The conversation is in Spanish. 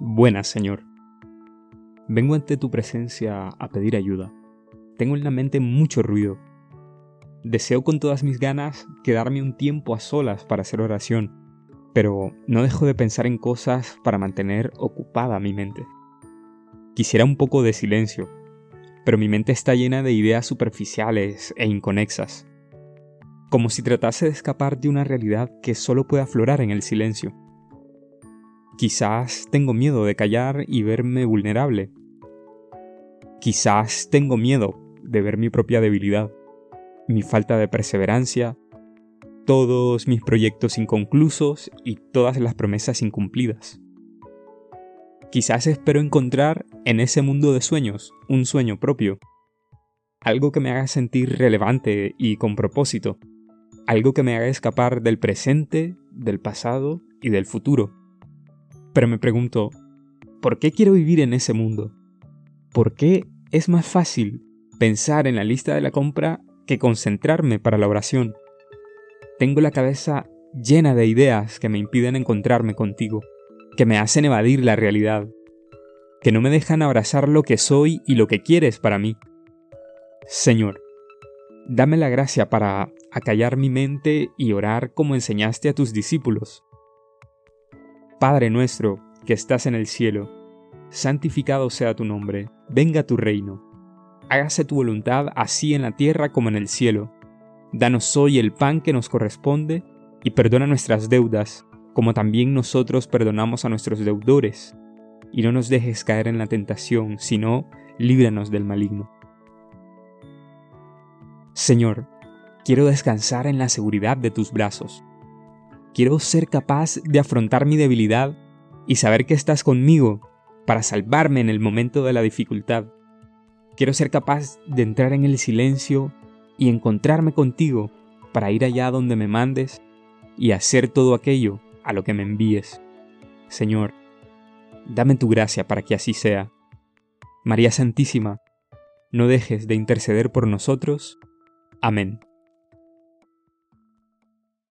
Buenas, Señor. Vengo ante tu presencia a pedir ayuda. Tengo en la mente mucho ruido. Deseo con todas mis ganas quedarme un tiempo a solas para hacer oración, pero no dejo de pensar en cosas para mantener ocupada mi mente. Quisiera un poco de silencio, pero mi mente está llena de ideas superficiales e inconexas, como si tratase de escapar de una realidad que solo puede aflorar en el silencio. Quizás tengo miedo de callar y verme vulnerable. Quizás tengo miedo de ver mi propia debilidad, mi falta de perseverancia, todos mis proyectos inconclusos y todas las promesas incumplidas. Quizás espero encontrar en ese mundo de sueños un sueño propio, algo que me haga sentir relevante y con propósito, algo que me haga escapar del presente, del pasado y del futuro. Pero me pregunto, ¿por qué quiero vivir en ese mundo? ¿Por qué es más fácil pensar en la lista de la compra que concentrarme para la oración? Tengo la cabeza llena de ideas que me impiden encontrarme contigo, que me hacen evadir la realidad, que no me dejan abrazar lo que soy y lo que quieres para mí. Señor, dame la gracia para acallar mi mente y orar como enseñaste a tus discípulos Padre nuestro, que estás en el cielo, santificado sea tu nombre, venga tu reino. Hágase tu voluntad así en la tierra como en el cielo. Danos hoy el pan que nos corresponde y perdona nuestras deudas, como también nosotros perdonamos a nuestros deudores. Y no nos dejes caer en la tentación, sino líbranos del maligno. Señor, quiero descansar en la seguridad de tus brazos Quiero ser capaz de afrontar mi debilidad y saber que estás conmigo para salvarme en el momento de la dificultad. Quiero ser capaz de entrar en el silencio y encontrarme contigo para ir allá donde me mandes y hacer todo aquello a lo que me envíes. Señor, dame tu gracia para que así sea. María Santísima, no dejes de interceder por nosotros. Amén.